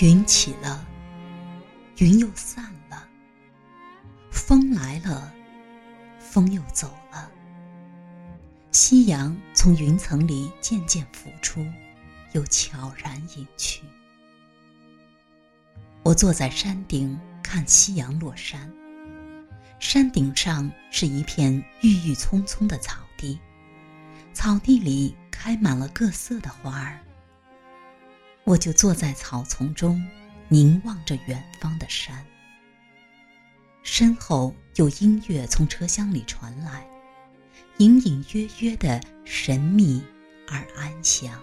云起了，云又散了；风来了，风又走了。夕阳从云层里渐渐浮出，又悄然隐去。我坐在山顶看夕阳落山。山顶上是一片郁郁葱葱的草地，草地里开满了各色的花儿。我就坐在草丛中，凝望着远方的山。身后有音乐从车厢里传来，隐隐约约的神秘而安详。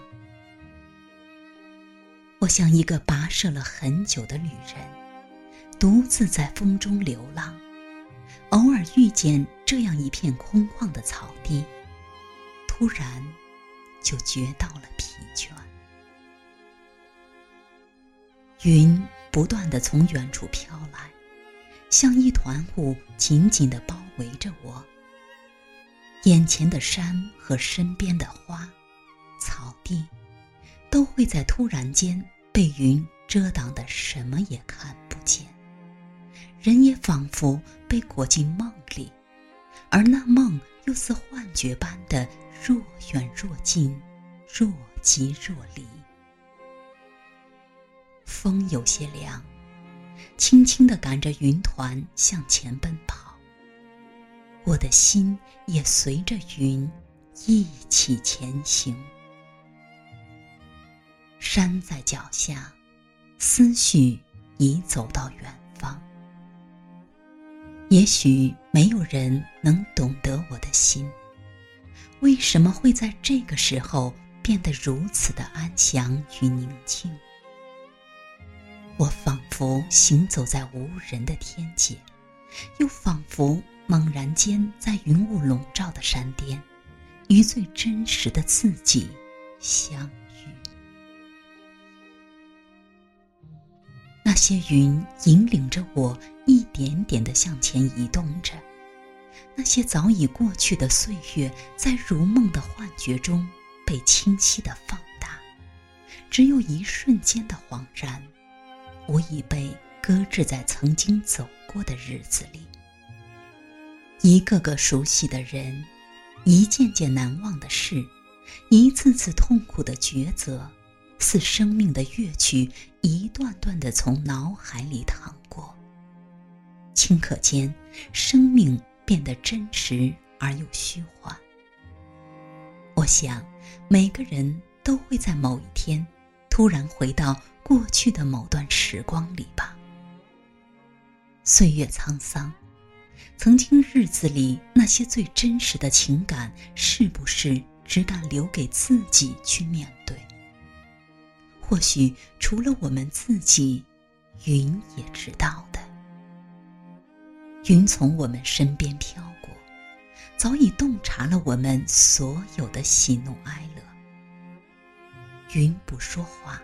我像一个跋涉了很久的旅人，独自在风中流浪，偶尔遇见这样一片空旷的草地，突然就觉到了疲倦。云不断的从远处飘来，像一团雾，紧紧的包围着我。眼前的山和身边的花、草地，都会在突然间被云遮挡的什么也看不见。人也仿佛被裹进梦里，而那梦又似幻觉般的若远若近，若即若离。风有些凉，轻轻地赶着云团向前奔跑。我的心也随着云一起前行。山在脚下，思绪已走到远方。也许没有人能懂得我的心，为什么会在这个时候变得如此的安详与宁静？我仿佛行走在无人的天界，又仿佛猛然间在云雾笼罩的山巅，与最真实的自己相遇。那些云引领着我一点点的向前移动着，那些早已过去的岁月，在如梦的幻觉中被清晰的放大，只有一瞬间的恍然。我已被搁置在曾经走过的日子里，一个个熟悉的人，一件件难忘的事，一次次痛苦的抉择，似生命的乐曲，一段段的从脑海里淌过。顷刻间，生命变得真实而又虚幻。我想，每个人都会在某一天，突然回到。过去的某段时光里吧，岁月沧桑，曾经日子里那些最真实的情感，是不是只敢留给自己去面对？或许除了我们自己，云也知道的。云从我们身边飘过，早已洞察了我们所有的喜怒哀乐。云不说话。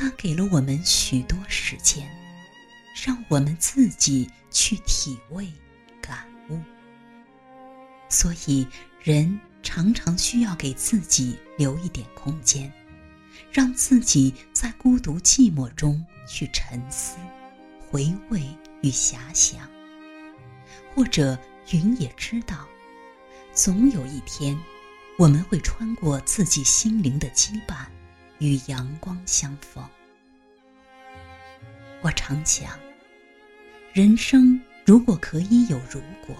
他给了我们许多时间，让我们自己去体味、感悟。所以，人常常需要给自己留一点空间，让自己在孤独寂寞中去沉思、回味与遐想。或者，云也知道，总有一天，我们会穿过自己心灵的羁绊。与阳光相逢，我常想，人生如果可以有如果，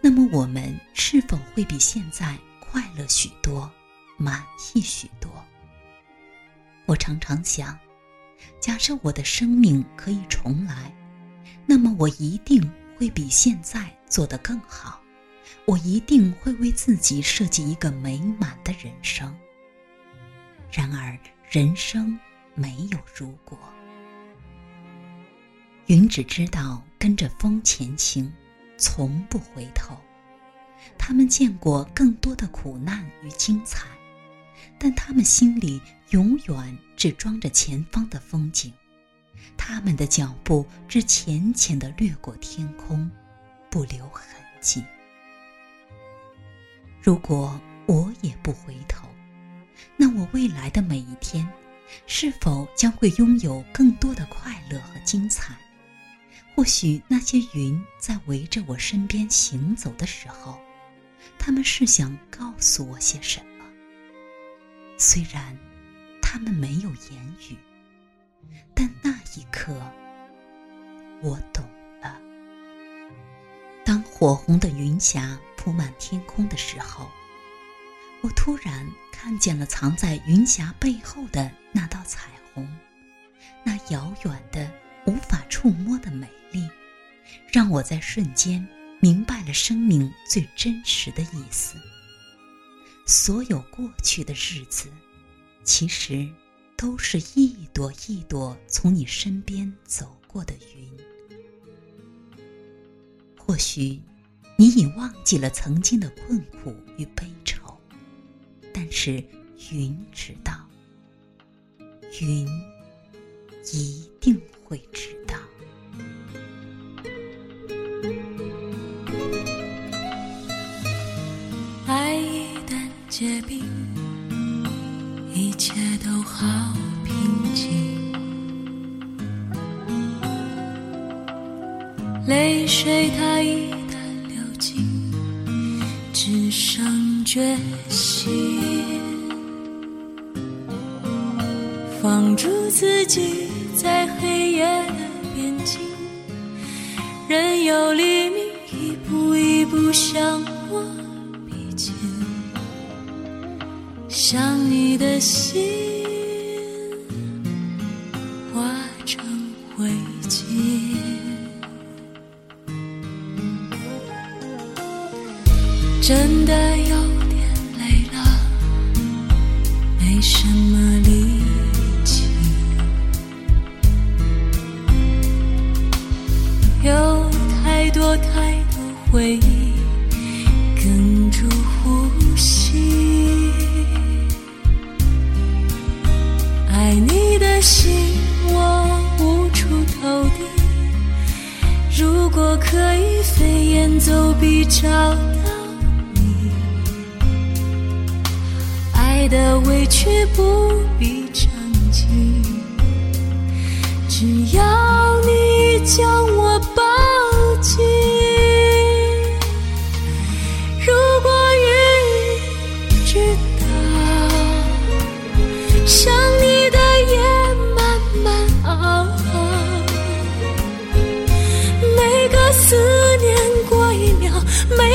那么我们是否会比现在快乐许多、满意许多？我常常想，假设我的生命可以重来，那么我一定会比现在做得更好，我一定会为自己设计一个美满的人生。然而，人生没有如果。云只知道跟着风前行，从不回头。他们见过更多的苦难与精彩，但他们心里永远只装着前方的风景。他们的脚步只浅浅的掠过天空，不留痕迹。如果我也不回头。那我未来的每一天，是否将会拥有更多的快乐和精彩？或许那些云在围着我身边行走的时候，他们是想告诉我些什么？虽然他们没有言语，但那一刻，我懂了。当火红的云霞铺满天空的时候，我突然看见了藏在云霞背后的那道彩虹，那遥远的、无法触摸的美丽，让我在瞬间明白了生命最真实的意思。所有过去的日子，其实都是一朵一朵从你身边走过的云。或许你已忘记了曾经的困苦与悲愁，但是云知道，云一定会知道。爱一旦结冰，一切都好平静。泪水它一旦流尽，只剩决心。放逐自己在黑夜的边境，任由黎明一步一步向我逼近。想你的心化成灰烬。真的有点累了，没什么力太多太多回忆哽住呼吸。爱你的心我无处投递，如果可以飞檐走壁找到你。爱的委屈不必澄清，只要你将我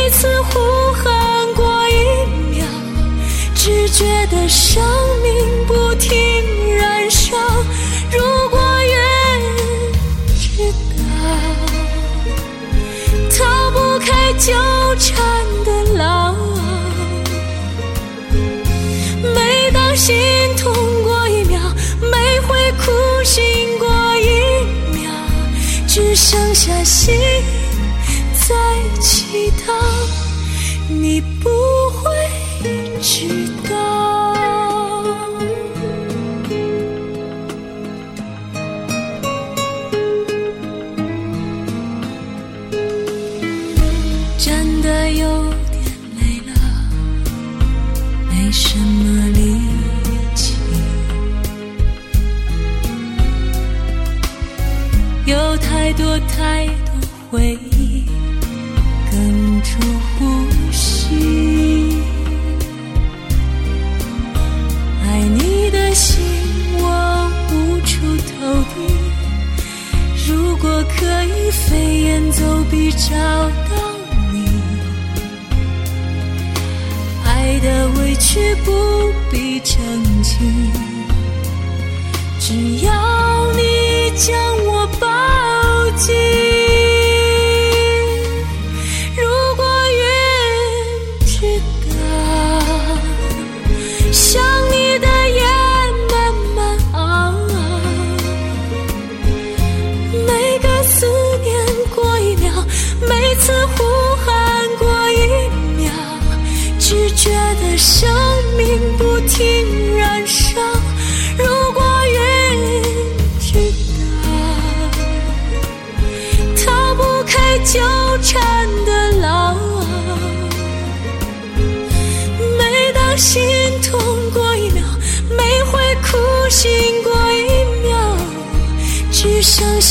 每次呼喊过一秒。只觉得生命不停燃烧。如果云知道，逃不开纠缠的牢。每当心痛过一秒，每回哭醒过一秒，只剩下心在祈祷，你不会。知道，真的有点累了，没什么力气，有太多太多回忆哽住呼吸。爱你的心，我无处投递。如果可以飞檐走壁找到你，爱的委屈不必澄清，只要你将我抱紧。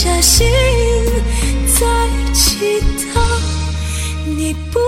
下心在祈祷，你不